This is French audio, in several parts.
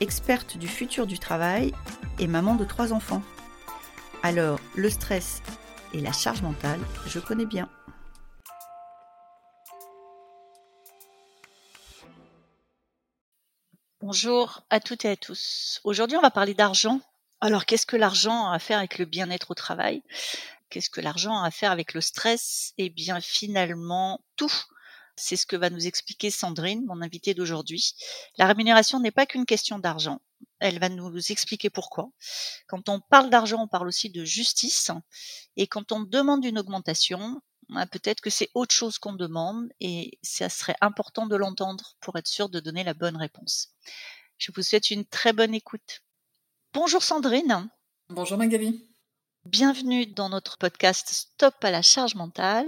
experte du futur du travail et maman de trois enfants. Alors, le stress et la charge mentale, je connais bien. Bonjour à toutes et à tous. Aujourd'hui, on va parler d'argent. Alors, qu'est-ce que l'argent a à faire avec le bien-être au travail? Qu'est-ce que l'argent a à faire avec le stress? Eh bien, finalement, tout. C'est ce que va nous expliquer Sandrine, mon invitée d'aujourd'hui. La rémunération n'est pas qu'une question d'argent. Elle va nous expliquer pourquoi. Quand on parle d'argent, on parle aussi de justice. Et quand on demande une augmentation, ah, peut-être que c'est autre chose qu'on demande et ça serait important de l'entendre pour être sûr de donner la bonne réponse. Je vous souhaite une très bonne écoute. Bonjour Sandrine. Bonjour Magali. Bienvenue dans notre podcast Stop à la charge mentale.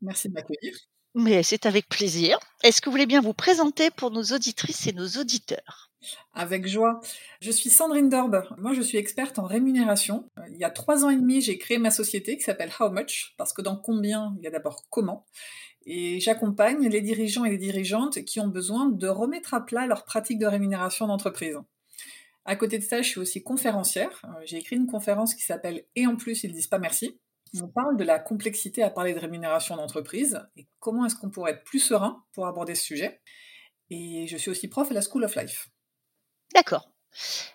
Merci de m'accueillir. Mais c'est avec plaisir. Est-ce que vous voulez bien vous présenter pour nos auditrices et nos auditeurs? Avec joie. Je suis Sandrine Dorbe. Moi, je suis experte en rémunération. Il y a trois ans et demi, j'ai créé ma société qui s'appelle How Much, parce que dans combien, il y a d'abord comment. Et j'accompagne les dirigeants et les dirigeantes qui ont besoin de remettre à plat leurs pratiques de rémunération d'entreprise. À côté de ça, je suis aussi conférencière. J'ai écrit une conférence qui s'appelle Et en plus, ils disent pas merci on parle de la complexité à parler de rémunération d'entreprise et comment est-ce qu'on pourrait être plus serein pour aborder ce sujet. Et je suis aussi prof à la School of Life. D'accord.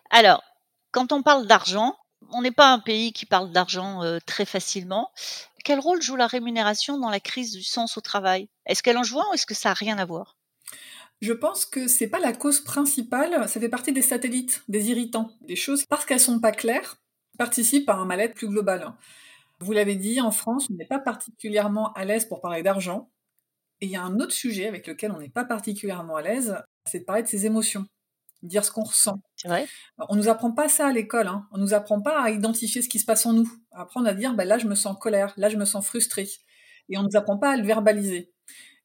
Alors, quand on parle d'argent, on n'est pas un pays qui parle d'argent euh, très facilement. Quel rôle joue la rémunération dans la crise du sens au travail? Est-ce qu'elle en joue ou est-ce que ça n'a rien à voir? Je pense que c'est pas la cause principale, ça fait partie des satellites, des irritants, des choses parce qu'elles sont pas claires, participent à un mal-être plus global. Vous l'avez dit, en France, on n'est pas particulièrement à l'aise pour parler d'argent. Et il y a un autre sujet avec lequel on n'est pas particulièrement à l'aise, c'est de parler de ses émotions, dire ce qu'on ressent. Vrai. On nous apprend pas ça à l'école. Hein. On nous apprend pas à identifier ce qui se passe en nous, à apprendre à dire bah, là je me sens colère, là je me sens frustré. Et on nous apprend pas à le verbaliser.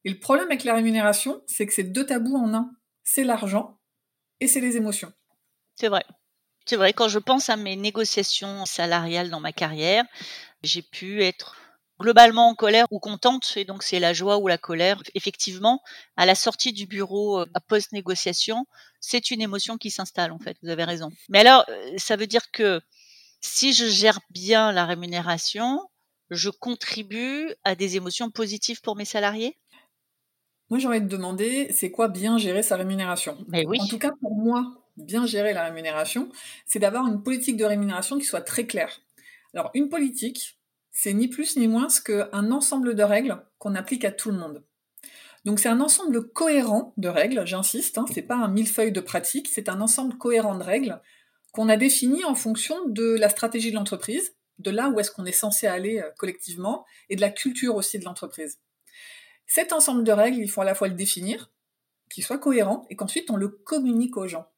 Et le problème avec la rémunération, c'est que c'est deux tabous en un. C'est l'argent et c'est les émotions. C'est vrai. C'est vrai, quand je pense à mes négociations salariales dans ma carrière, j'ai pu être globalement en colère ou contente, et donc c'est la joie ou la colère. Effectivement, à la sortie du bureau euh, à post-négociation, c'est une émotion qui s'installe en fait, vous avez raison. Mais alors, euh, ça veut dire que si je gère bien la rémunération, je contribue à des émotions positives pour mes salariés? Moi, j'aurais te demander, c'est quoi bien gérer sa rémunération? Mais oui. En tout cas, pour moi, bien gérer la rémunération, c'est d'avoir une politique de rémunération qui soit très claire. Alors, une politique, c'est ni plus ni moins qu'un ensemble de règles qu'on applique à tout le monde. Donc c'est un ensemble cohérent de règles, j'insiste, hein, c'est pas un millefeuille de pratiques, c'est un ensemble cohérent de règles qu'on a défini en fonction de la stratégie de l'entreprise, de là où est-ce qu'on est censé aller euh, collectivement, et de la culture aussi de l'entreprise. Cet ensemble de règles, il faut à la fois le définir, qu'il soit cohérent, et qu'ensuite on le communique aux gens.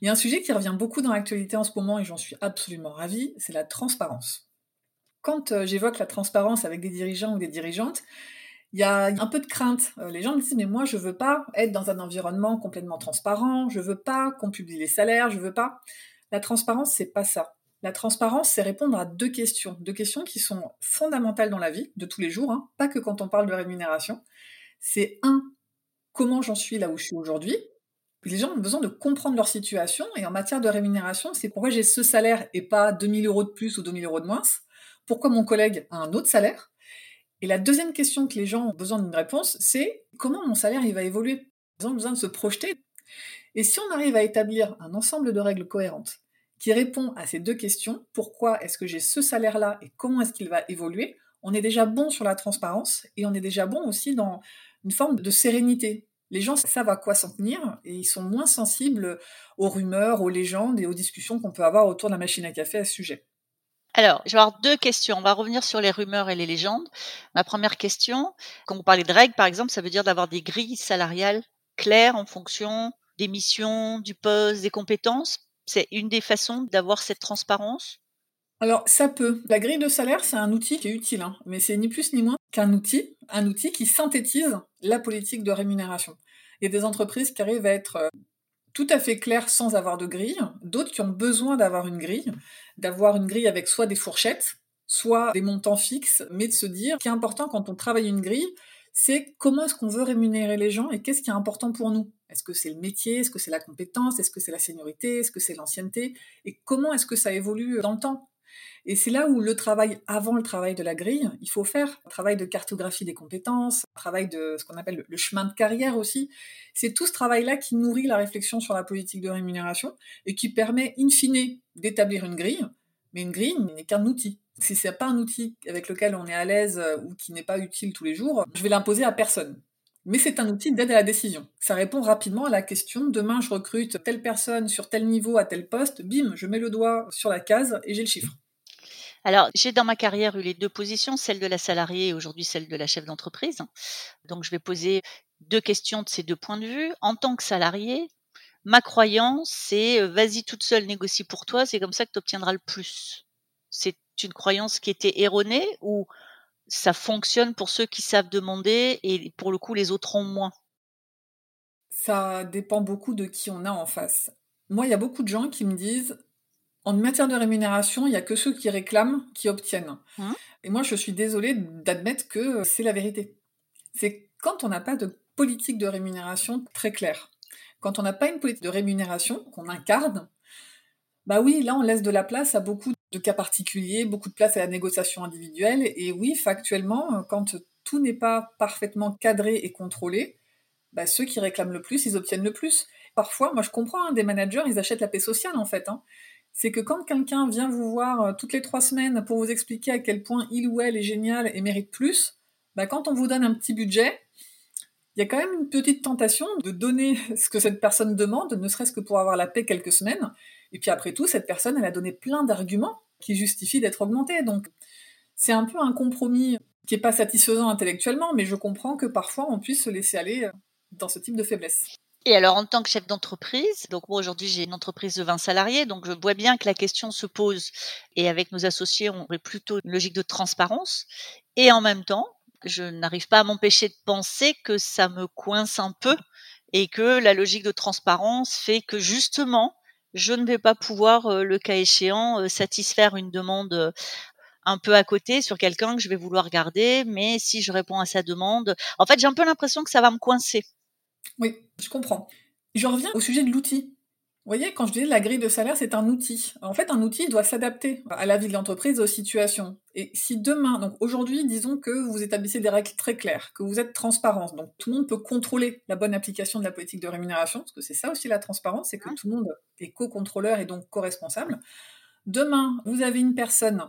Il y a un sujet qui revient beaucoup dans l'actualité en ce moment, et j'en suis absolument ravie, c'est la transparence quand euh, j'évoque la transparence avec des dirigeants ou des dirigeantes, il y a un peu de crainte. Euh, les gens me disent mais moi je veux pas être dans un environnement complètement transparent, je veux pas qu'on publie les salaires, je veux pas. La transparence c'est pas ça. La transparence c'est répondre à deux questions, deux questions qui sont fondamentales dans la vie de tous les jours, hein, pas que quand on parle de rémunération. C'est un comment j'en suis là où je suis aujourd'hui. Les gens ont besoin de comprendre leur situation et en matière de rémunération, c'est pourquoi j'ai ce salaire et pas 2000 euros de plus ou 2000 euros de moins pourquoi mon collègue a un autre salaire Et la deuxième question que les gens ont besoin d'une réponse, c'est comment mon salaire il va évoluer? Ils ont besoin de se projeter. Et si on arrive à établir un ensemble de règles cohérentes qui répond à ces deux questions, pourquoi est-ce que j'ai ce salaire-là et comment est-ce qu'il va évoluer, on est déjà bon sur la transparence et on est déjà bon aussi dans une forme de sérénité. Les gens savent à quoi s'en tenir et ils sont moins sensibles aux rumeurs, aux légendes et aux discussions qu'on peut avoir autour de la machine à café à ce sujet. Alors, je vais avoir deux questions. On va revenir sur les rumeurs et les légendes. Ma première question, quand vous parlez de règles, par exemple, ça veut dire d'avoir des grilles salariales claires en fonction des missions, du poste, des compétences. C'est une des façons d'avoir cette transparence? Alors, ça peut. La grille de salaire, c'est un outil qui est utile, hein, mais c'est ni plus ni moins qu'un outil, un outil qui synthétise la politique de rémunération. Il y a des entreprises qui arrivent à être euh, tout à fait claires sans avoir de grille, d'autres qui ont besoin d'avoir une grille, d'avoir une grille avec soit des fourchettes, soit des montants fixes, mais de se dire, ce qui est important quand on travaille une grille, c'est comment est-ce qu'on veut rémunérer les gens et qu'est-ce qui est important pour nous? Est-ce que c'est le métier? Est-ce que c'est la compétence? Est-ce que c'est la seniorité? Est-ce que c'est l'ancienneté? Et comment est-ce que ça évolue dans le temps? Et c'est là où le travail avant le travail de la grille, il faut faire un travail de cartographie des compétences, un travail de ce qu'on appelle le chemin de carrière aussi. C'est tout ce travail-là qui nourrit la réflexion sur la politique de rémunération et qui permet in fine d'établir une grille. Mais une grille n'est qu'un outil. Si c'est pas un outil avec lequel on est à l'aise euh, ou qui n'est pas utile tous les jours, je vais l'imposer à personne. Mais c'est un outil d'aide à la décision. Ça répond rapidement à la question demain je recrute telle personne sur tel niveau à tel poste, bim, je mets le doigt sur la case et j'ai le chiffre. Alors, j'ai dans ma carrière eu les deux positions, celle de la salariée et aujourd'hui celle de la chef d'entreprise. Donc, je vais poser deux questions de ces deux points de vue. En tant que salarié, ma croyance, c'est euh, vas-y toute seule, négocie pour toi, c'est comme ça que tu obtiendras le plus. C'est une croyance qui était erronée ou ça fonctionne pour ceux qui savent demander et pour le coup, les autres ont moins? Ça dépend beaucoup de qui on a en face. Moi, il y a beaucoup de gens qui me disent en matière de rémunération, il n'y a que ceux qui réclament qui obtiennent. Hein? Et moi, je suis désolée d'admettre que c'est la vérité. C'est quand on n'a pas de politique de rémunération très claire, quand on n'a pas une politique de rémunération qu'on incarne, bah oui, là, on laisse de la place à beaucoup de cas particuliers, beaucoup de place à la négociation individuelle. Et oui, factuellement, quand tout n'est pas parfaitement cadré et contrôlé, bah, ceux qui réclament le plus, ils obtiennent le plus. Parfois, moi je comprends, hein, des managers, ils achètent la paix sociale en fait. Hein c'est que quand quelqu'un vient vous voir euh, toutes les trois semaines pour vous expliquer à quel point il ou elle est génial et mérite plus, bah quand on vous donne un petit budget, il y a quand même une petite tentation de donner ce que cette personne demande, ne serait-ce que pour avoir la paix quelques semaines. Et puis après tout, cette personne, elle a donné plein d'arguments qui justifient d'être augmentée. Donc c'est un peu un compromis qui n'est pas satisfaisant intellectuellement, mais je comprends que parfois on puisse se laisser aller dans ce type de faiblesse. Et alors, en tant que chef d'entreprise, donc moi aujourd'hui j'ai une entreprise de 20 salariés, donc je vois bien que la question se pose. Et avec nos associés, on aurait plutôt une logique de transparence. Et en même temps, je n'arrive pas à m'empêcher de penser que ça me coince un peu et que la logique de transparence fait que justement, je ne vais pas pouvoir, euh, le cas échéant, euh, satisfaire une demande euh, un peu à côté sur quelqu'un que je vais vouloir garder, mais si je réponds à sa demande, en fait, j'ai un peu l'impression que ça va me coincer. Oui, je comprends. Je reviens au sujet de l'outil. Vous voyez, quand je disais la grille de salaire, c'est un outil. En fait, un outil doit s'adapter à la vie de l'entreprise, aux situations. Et si demain, donc aujourd'hui, disons que vous établissez des règles très claires, que vous êtes transparent, donc tout le monde peut contrôler la bonne application de la politique de rémunération, parce que c'est ça aussi la transparence, c'est que tout le monde est co-contrôleur et donc co-responsable. Demain, vous avez une personne,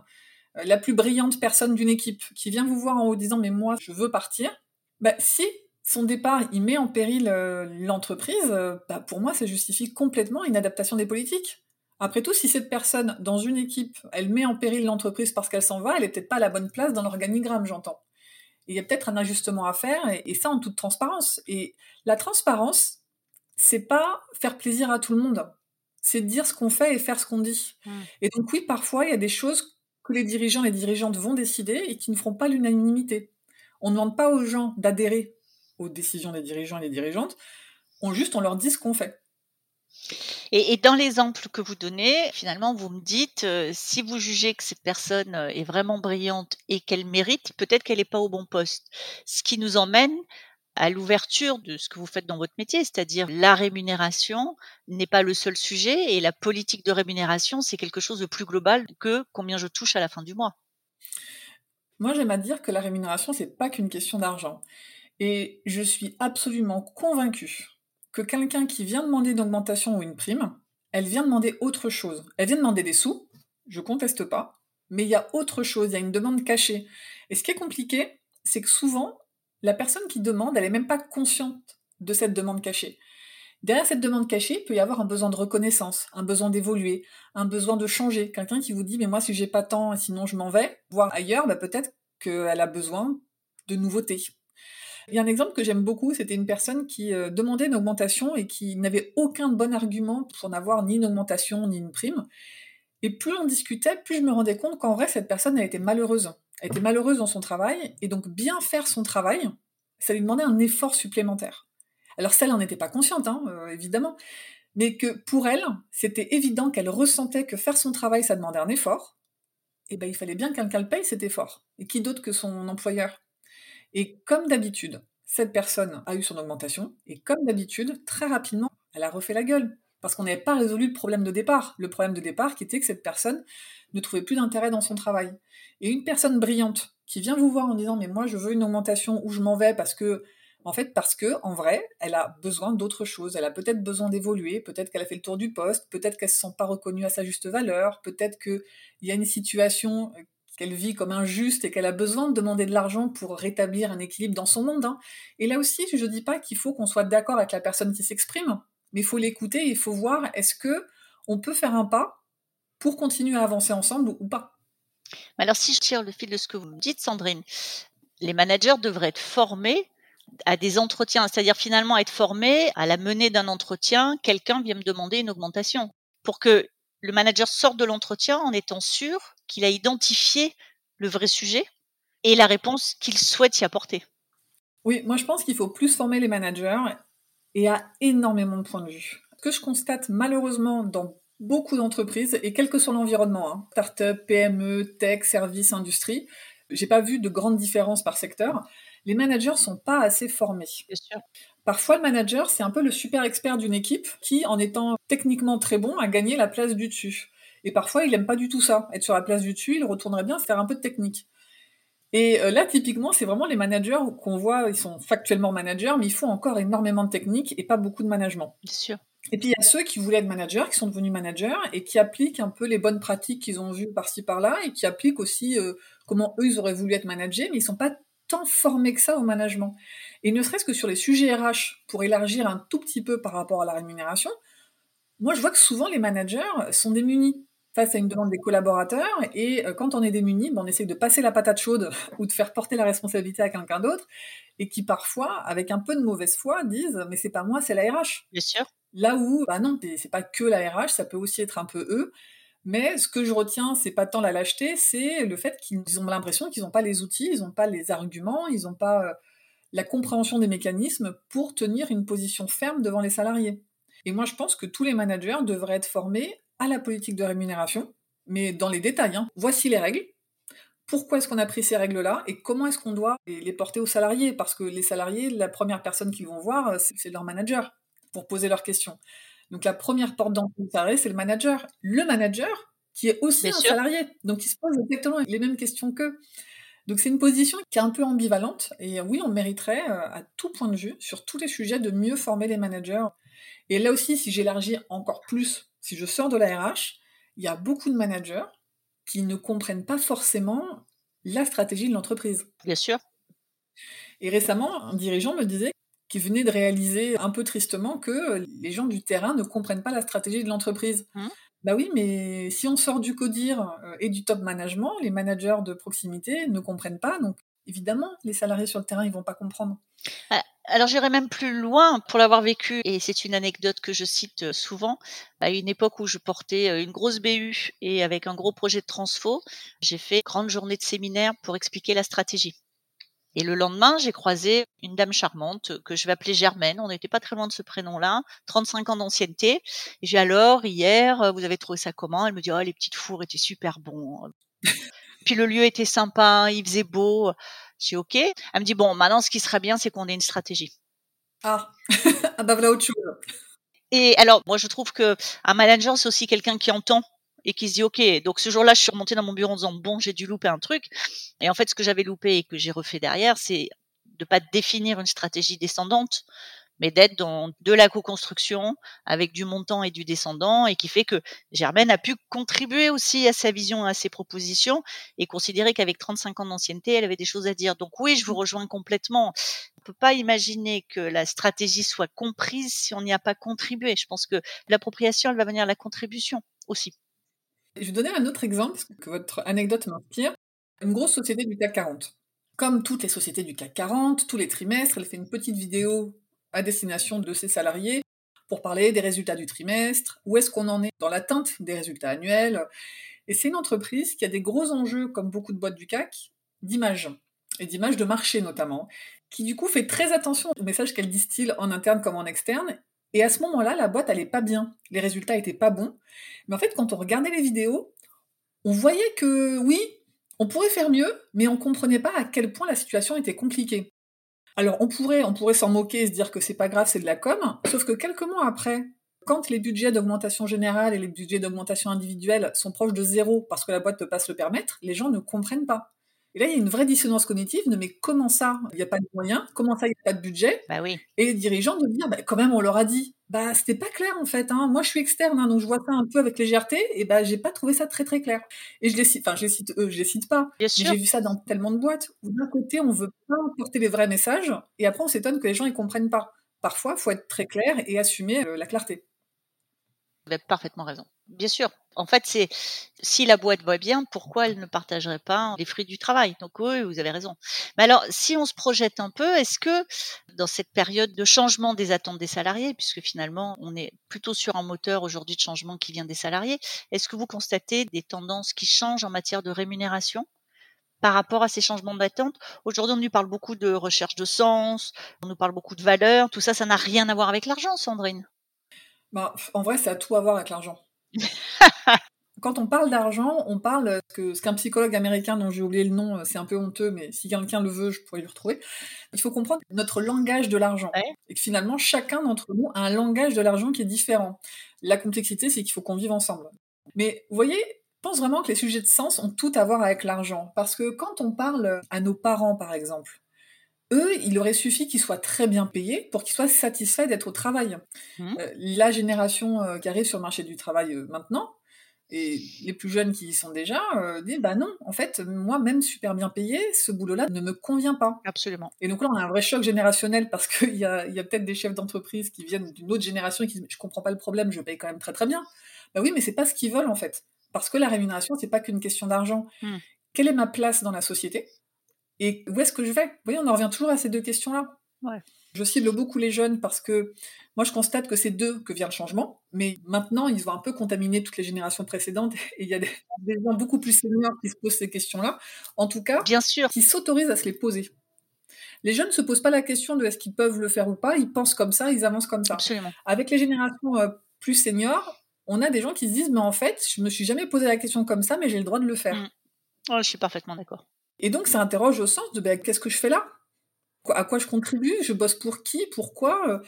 euh, la plus brillante personne d'une équipe, qui vient vous voir en haut disant mais moi je veux partir. Bah, si son départ, il met en péril euh, l'entreprise, euh, bah, pour moi, ça justifie complètement une adaptation des politiques. Après tout, si cette personne, dans une équipe, elle met en péril l'entreprise parce qu'elle s'en va, elle est peut-être pas à la bonne place dans l'organigramme, j'entends. Il y a peut-être un ajustement à faire, et, ça en toute transparence. Et la transparence, c'est pas faire plaisir à tout le monde. C'est dire ce qu'on fait et faire ce qu'on dit. Mmh. Et donc oui, parfois, il y a des choses que les dirigeants et les dirigeantes vont décider et qui ne feront pas l'unanimité. On ne demande pas aux gens d'adhérer aux décisions des dirigeants et des dirigeantes, on juste on leur dit ce qu'on fait. Et, dans l'exemple que vous donnez, finalement, vous me dites, euh, si vous jugez que cette personne euh, est vraiment brillante et qu'elle mérite, peut-être qu'elle n'est pas au bon poste. Ce qui nous emmène à l'ouverture de ce que vous faites dans votre métier, c'est-à-dire la rémunération n'est pas le seul sujet et la politique de rémunération, c'est quelque chose de plus global que combien je touche à la fin du mois. Moi, j'aime à dire que la rémunération, c'est pas qu'une question d'argent. Et je suis absolument convaincue que quelqu'un qui vient demander une augmentation ou une prime, elle vient demander autre chose. Elle vient demander des sous, je conteste pas, mais il y a autre chose, il y a une demande cachée. Et ce qui est compliqué, c'est que souvent, la personne qui demande, elle n'est même pas consciente de cette demande cachée. Derrière cette demande cachée, il peut y avoir un besoin de reconnaissance, un besoin d'évoluer, un besoin de changer. Quelqu'un qui vous dit, mais moi, si j'ai pas tant, sinon je m'en vais, voir ailleurs, bah, peut-être qu'elle a besoin de nouveautés. Il y a un exemple que j'aime beaucoup, c'était une personne qui euh, demandait une augmentation et qui n'avait aucun bon argument pour n'avoir ni une augmentation ni une prime. Et plus on discutait, plus je me rendais compte qu'en vrai, cette personne, elle était malheureuse. Elle était malheureuse dans son travail, et donc bien faire son travail, ça lui demandait un effort supplémentaire. Alors celle n'en était pas consciente, hein, euh, évidemment, mais que pour elle, c'était évident qu'elle ressentait que faire son travail, ça demandait un effort, et ben il fallait bien qu'elle le paye cet effort. Et qui d'autre que son employeur? Et comme d'habitude, cette personne a eu son augmentation, et comme d'habitude, très rapidement, elle a refait la gueule. Parce qu'on n'avait pas résolu le problème de départ. Le problème de départ qui était que cette personne ne trouvait plus d'intérêt dans son travail. Et une personne brillante qui vient vous voir en disant mais moi je veux une augmentation ou je m'en vais parce que en fait, parce que, en vrai, elle a besoin d'autre chose. Elle a peut-être besoin d'évoluer, peut-être qu'elle a fait le tour du poste, peut-être qu'elle se sent pas reconnue à sa juste valeur, peut-être qu'il y a une situation qu'elle vit comme injuste et qu'elle a besoin de demander de l'argent pour rétablir un équilibre dans son monde. Hein. Et là aussi, je ne dis pas qu'il faut qu'on soit d'accord avec la personne qui s'exprime, mais il faut l'écouter il faut voir est-ce que on peut faire un pas pour continuer à avancer ensemble ou pas. Alors si je tire le fil de ce que vous me dites, Sandrine, les managers devraient être formés à des entretiens, c'est-à-dire finalement être formé à la menée d'un entretien, quelqu'un vient me demander une augmentation pour que le manager sorte de l'entretien en étant sûr qu'il a identifié le vrai sujet et la réponse qu'il souhaite y apporter. Oui, moi je pense qu'il faut plus former les managers et à énormément de points de vue. Ce que je constate malheureusement dans beaucoup d'entreprises, et quel que soit l'environnement, hein, start-up, PME, tech, service, industrie, j'ai pas vu de grandes différences par secteur, les managers sont pas assez formés. Parfois, le manager, c'est un peu le super expert d'une équipe qui, en étant techniquement très bon, a gagné la place du dessus. Et parfois, il aime pas du tout ça. Être sur la place du dessus, il retournerait bien faire un peu de technique. Et euh, là, typiquement, c'est vraiment les managers qu'on voit, ils sont factuellement managers, mais ils font encore énormément de technique et pas beaucoup de management. Bien sûr. Et puis il y a ceux qui voulaient être managers, qui sont devenus managers et qui appliquent un peu les bonnes pratiques qu'ils ont vues par-ci par-là et qui appliquent aussi euh, comment eux ils auraient voulu être managers, mais ils sont pas tant formés que ça au management. Et ne serait-ce que sur les sujets RH, pour élargir un tout petit peu par rapport à la rémunération, moi je vois que souvent les managers sont démunis face à une demande des collaborateurs, et euh, quand on est démuni, ben, on essaye de passer la patate chaude ou de faire porter la responsabilité à quelqu'un d'autre, et qui parfois, avec un peu de mauvaise foi, disent mais c'est pas moi, c'est la RH. Bien sûr. Là où, bah non, c'est pas que la RH, ça peut aussi être un peu eux. Mais ce que je retiens, c'est pas tant la lâcheté, c'est le fait qu'ils ont l'impression qu'ils n'ont pas les outils, ils n'ont pas les arguments, ils n'ont pas euh, la compréhension des mécanismes pour tenir une position ferme devant les salariés. Et moi, je pense que tous les managers devraient être formés à la politique de rémunération, mais dans les détails. Hein. Voici les règles. Pourquoi est-ce qu'on a pris ces règles-là et comment est-ce qu'on doit les porter aux salariés? Parce que les salariés, la première personne qu'ils vont voir, c'est leur manager pour poser leurs questions. Donc la première porte d'entrée du salarié, c'est le manager. Le manager, qui est aussi un salarié, donc il se pose exactement les mêmes questions qu'eux. Donc c'est une position qui est un peu ambivalente, et oui, on mériterait, euh, à tout point de vue, sur tous les sujets, de mieux former les managers. Et là aussi, si j'élargis encore plus, si je sors de la RH, il y a beaucoup de managers qui ne comprennent pas forcément la stratégie de l'entreprise. Bien sûr. Et récemment, un dirigeant me disait qui venait de réaliser un peu tristement que les gens du terrain ne comprennent pas la stratégie de l'entreprise. Mmh. Bah oui, mais si on sort du codir euh, et du top management, les managers de proximité ne comprennent pas, donc évidemment, les salariés sur le terrain, ils vont pas comprendre. Ah, alors j'irai même plus loin pour l'avoir vécu, et c'est une anecdote que je cite euh, souvent. À une époque où je portais euh, une grosse BU et avec un gros projet de transfo, j'ai fait grande journée de séminaire pour expliquer la stratégie. Et le lendemain, j'ai croisé une dame charmante que je vais appeler Germaine. On n'était pas très loin de ce prénom-là, 35 ans d'ancienneté. Et j'ai alors, hier, vous avez trouvé ça comment? Elle me dit, oh, les petites fours étaient super bons. Puis le lieu était sympa, il faisait beau. J'ai OK. Elle me dit, bon, maintenant, ce qui serait bien, c'est qu'on ait une stratégie. Ah, ah bah voilà autre chose. Et alors, moi, je trouve que un manager, c'est aussi quelqu'un qui entend et qui se dit ok donc ce jour-là je suis remontée dans mon bureau en disant bon j'ai dû louper un truc et en fait ce que j'avais loupé et que j'ai refait derrière c'est de pas définir une stratégie descendante mais d'être dans de la co-construction avec du montant et du descendant et qui fait que Germaine a pu contribuer aussi à sa vision, à ses propositions et considérer qu'avec 35 ans d'ancienneté, elle avait des choses à dire. Donc oui, je vous rejoins complètement. On peut pas imaginer que la stratégie soit comprise si on n'y a pas contribué. Je pense que l'appropriation, elle va venir à la contribution aussi. Je vais donner un autre exemple que votre anecdote m'inspire. Une grosse société du CAC 40. Comme toutes les sociétés du CAC 40, tous les trimestres, elle fait une petite vidéo à destination de ses salariés pour parler des résultats du trimestre, où est-ce qu'on en est dans l'atteinte des résultats annuels. Et c'est une entreprise qui a des gros enjeux, comme beaucoup de boîtes du CAC, d'image, et d'image de marché notamment, qui du coup fait très attention aux messages qu'elle distille en interne comme en externe. Et à ce moment-là, la boîte, est pas bien. Les résultats étaient pas bons. Mais en fait, quand on regardait les vidéos, on voyait que oui, on pourrait faire mieux, mais on comprenait pas à quel point la situation était compliquée. Alors on pourrait, on pourrait s'en moquer et se dire que c'est pas grave, c'est de la com, sauf que quelques mois après, quand les budgets d'augmentation générale et les budgets d'augmentation individuelle sont proches de zéro parce que la boîte peut pas se le permettre, les gens ne comprennent pas. Et là, il y a une vraie dissonance cognitive de mais comment ça, il n'y a pas de moyens Comment ça, il n'y a pas de budget? Bah oui. Et les dirigeants de dire, bah, quand même, on leur a dit. Bah, c'était pas clair en fait. Hein. Moi, je suis externe, hein, donc je vois ça un peu avec légèreté, et bah, j'ai pas trouvé ça très très clair. Et je les cite, enfin, je les cite eux, je les cite pas. Sûr. J'ai vu ça dans tellement de boîtes où d'un côté, on veut pas porter les vrais messages, et après, on s'étonne que les gens ils comprennent pas. Parfois, faut être très clair et assumer euh, la clarté. Vous avez parfaitement raison. Bien sûr. En fait, c'est si la boîte va bien, pourquoi elle ne partagerait pas les fruits du travail? Donc oui, vous avez raison. Mais alors, si on se projette un peu, est-ce que dans cette période de changement des attentes des salariés, puisque finalement on est plutôt sur un moteur aujourd'hui de changement qui vient des salariés, est-ce que vous constatez des tendances qui changent en matière de rémunération par rapport à ces changements d'attente? Aujourd'hui, on nous parle beaucoup de recherche de sens, on nous parle beaucoup de valeurs. Tout ça, ça n'a rien à voir avec l'argent, Sandrine. Bah, en vrai, ça a tout à voir avec l'argent. Quand on parle d'argent, on parle que ce qu'un psychologue américain dont j'ai oublié le nom, c'est un peu honteux, mais si quelqu'un le veut, je pourrais le retrouver. Il faut comprendre notre langage de l'argent. Ouais. Et que finalement, chacun d'entre nous a un langage de l'argent qui est différent. La complexité, c'est qu'il faut qu'on vive ensemble. Mais vous voyez, je pense vraiment que les sujets de sens ont tout à voir avec l'argent. Parce que quand on parle à nos parents, par exemple, eux, il aurait suffi qu'ils soient très bien payés pour qu'ils soient satisfaits d'être au travail. Mmh. Euh, la génération euh, qui arrive sur le marché du travail euh, maintenant, et les plus jeunes qui y sont déjà, disent bah non, en fait, moi, même super bien payé, ce boulot-là ne me convient pas. Absolument. Et donc là, on a un vrai choc générationnel parce qu'il y a, il y a peut-être des chefs d'entreprise qui viennent d'une autre génération et qui disent je comprends pas le problème, je paye quand même très très bien. Bah oui, mais c'est pas ce qu'ils veulent en fait. Parce que la rémunération, c'est pas qu'une question d'argent. Hmm. Quelle est ma place dans la société? Et où est-ce que je vais? Vous voyez, on en revient toujours à ces deux questions-là. Ouais. Je cible beaucoup les jeunes parce que moi, je constate que c'est d'eux que vient le changement. Mais maintenant, ils ont un peu contaminé toutes les générations précédentes et il y a des, des gens beaucoup plus seniors qui se posent ces questions-là. En tout cas, Bien sûr. qui s'autorisent à se les poser. Les jeunes ne se posent pas la question de est-ce qu'ils peuvent le faire ou pas, ils pensent comme ça, ils avancent comme ça. Absolument. Avec les générations euh, plus seniors, on a des gens qui se disent mais en fait, je me suis jamais posé la question comme ça, mais j'ai le droit de le faire. Mm. Oh, je suis parfaitement d'accord. Et donc ça interroge au sens de ben, qu'est-ce que je fais là? À quoi je contribue? Je bosse pour qui? Pourquoi?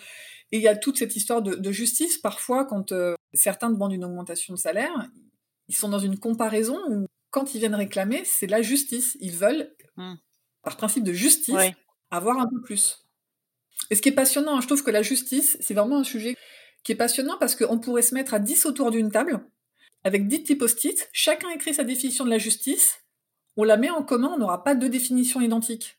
Et il y a toute cette histoire de, de justice. Parfois, quand euh, certains demandent une augmentation de salaire, ils sont dans une comparaison où quand ils viennent réclamer, c'est la justice. Ils veulent, Mm. par principe de justice, Ouais. avoir un peu plus. Et ce qui est passionnant, hein, je trouve que la justice, c'est vraiment un sujet qui est passionnant parce qu'on pourrait se mettre à 10 autour d'une table, avec 10 petits post-it, chacun écrit sa définition de la justice, on la met en commun, on n'aura pas deux définitions identiques.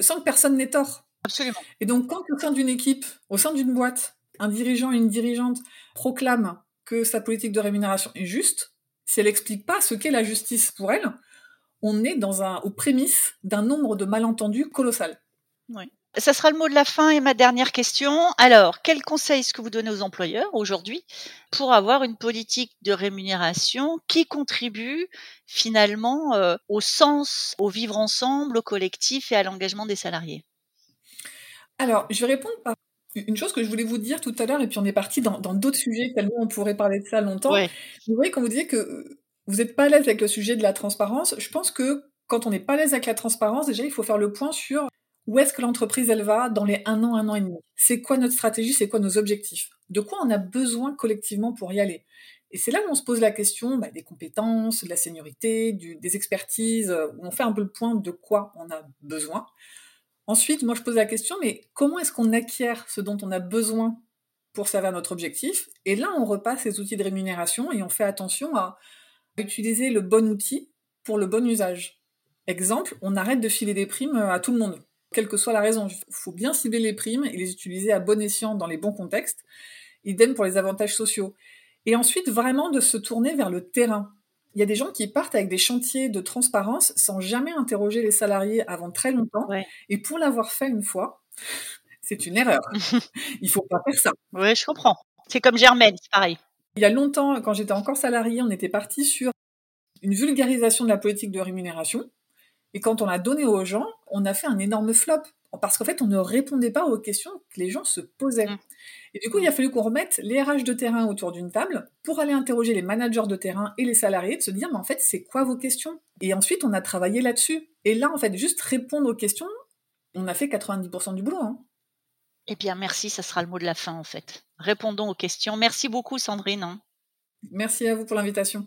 Sans que personne n'ait tort. Absolument. Et donc, quand au sein d'une équipe, au sein d'une boîte, un dirigeant et une dirigeante proclament que sa politique de rémunération est juste, si elle n'explique pas ce qu'est la justice pour elle, on est dans un, aux prémices d'un nombre de malentendus colossal. Ça sera le mot de la fin et ma dernière question. Alors, quel conseil est-ce que vous donnez aux employeurs aujourd'hui pour avoir une politique de rémunération qui contribue finalement euh, au sens, au vivre ensemble, au collectif et à l'engagement des salariés? Alors, je vais répondre par une chose que je voulais vous dire tout à l'heure, et puis on est parti dans d'autres sujets, tellement on pourrait parler de ça longtemps. Ouais. Vous voyez, quand vous disiez que euh, vous n'êtes pas à l'aise avec le sujet de la transparence, je pense que quand on n'est pas à l'aise avec la transparence, déjà, il faut faire le point sur où est-ce que l'entreprise, elle va dans les un an, un an et demi? C'est quoi notre stratégie, c'est quoi nos objectifs? De quoi on a besoin collectivement pour y aller? Et c'est là où on se pose la question bah, des compétences, de la seniorité, des expertises, où on fait un peu le point de quoi on a besoin. Ensuite, moi, je pose la question, mais comment est-ce qu'on acquiert ce dont on a besoin pour servir notre objectif? Et là, on repasse les outils de rémunération et on fait attention à utiliser le bon outil pour le bon usage. Exemple, on arrête de filer des primes à tout le monde, quelle que soit la raison. Il faut bien cibler les primes et les utiliser à bon escient dans les bons contextes. Idem pour les avantages sociaux. Et ensuite, vraiment de se tourner vers le terrain. il y a des gens qui partent avec des chantiers de transparence sans jamais interroger les salariés avant très longtemps. Et pour l'avoir fait une fois, c'est une erreur. Il faut pas faire ça. Oui, je comprends. C'est comme Germaine, c'est pareil. Il y a longtemps, quand j'étais encore salarié, on était parti sur une vulgarisation de la politique de rémunération. Et quand on l'a donné aux gens, on a fait un énorme flop. Parce qu'en fait, on ne répondait pas aux questions que les gens se posaient. Mmh. Et du coup, il a fallu qu'on remette les RH de terrain autour d'une table pour aller interroger les managers de terrain et les salariés, de se dire, mais en fait, c'est quoi vos questions? Et ensuite, on a travaillé là-dessus. Et là, en fait, juste répondre aux questions, on a fait 90% du boulot. Hein. Eh bien, merci, ça sera le mot de la fin, en fait. Répondons aux questions. Merci beaucoup, Sandrine. Hein. Merci à vous pour l'invitation.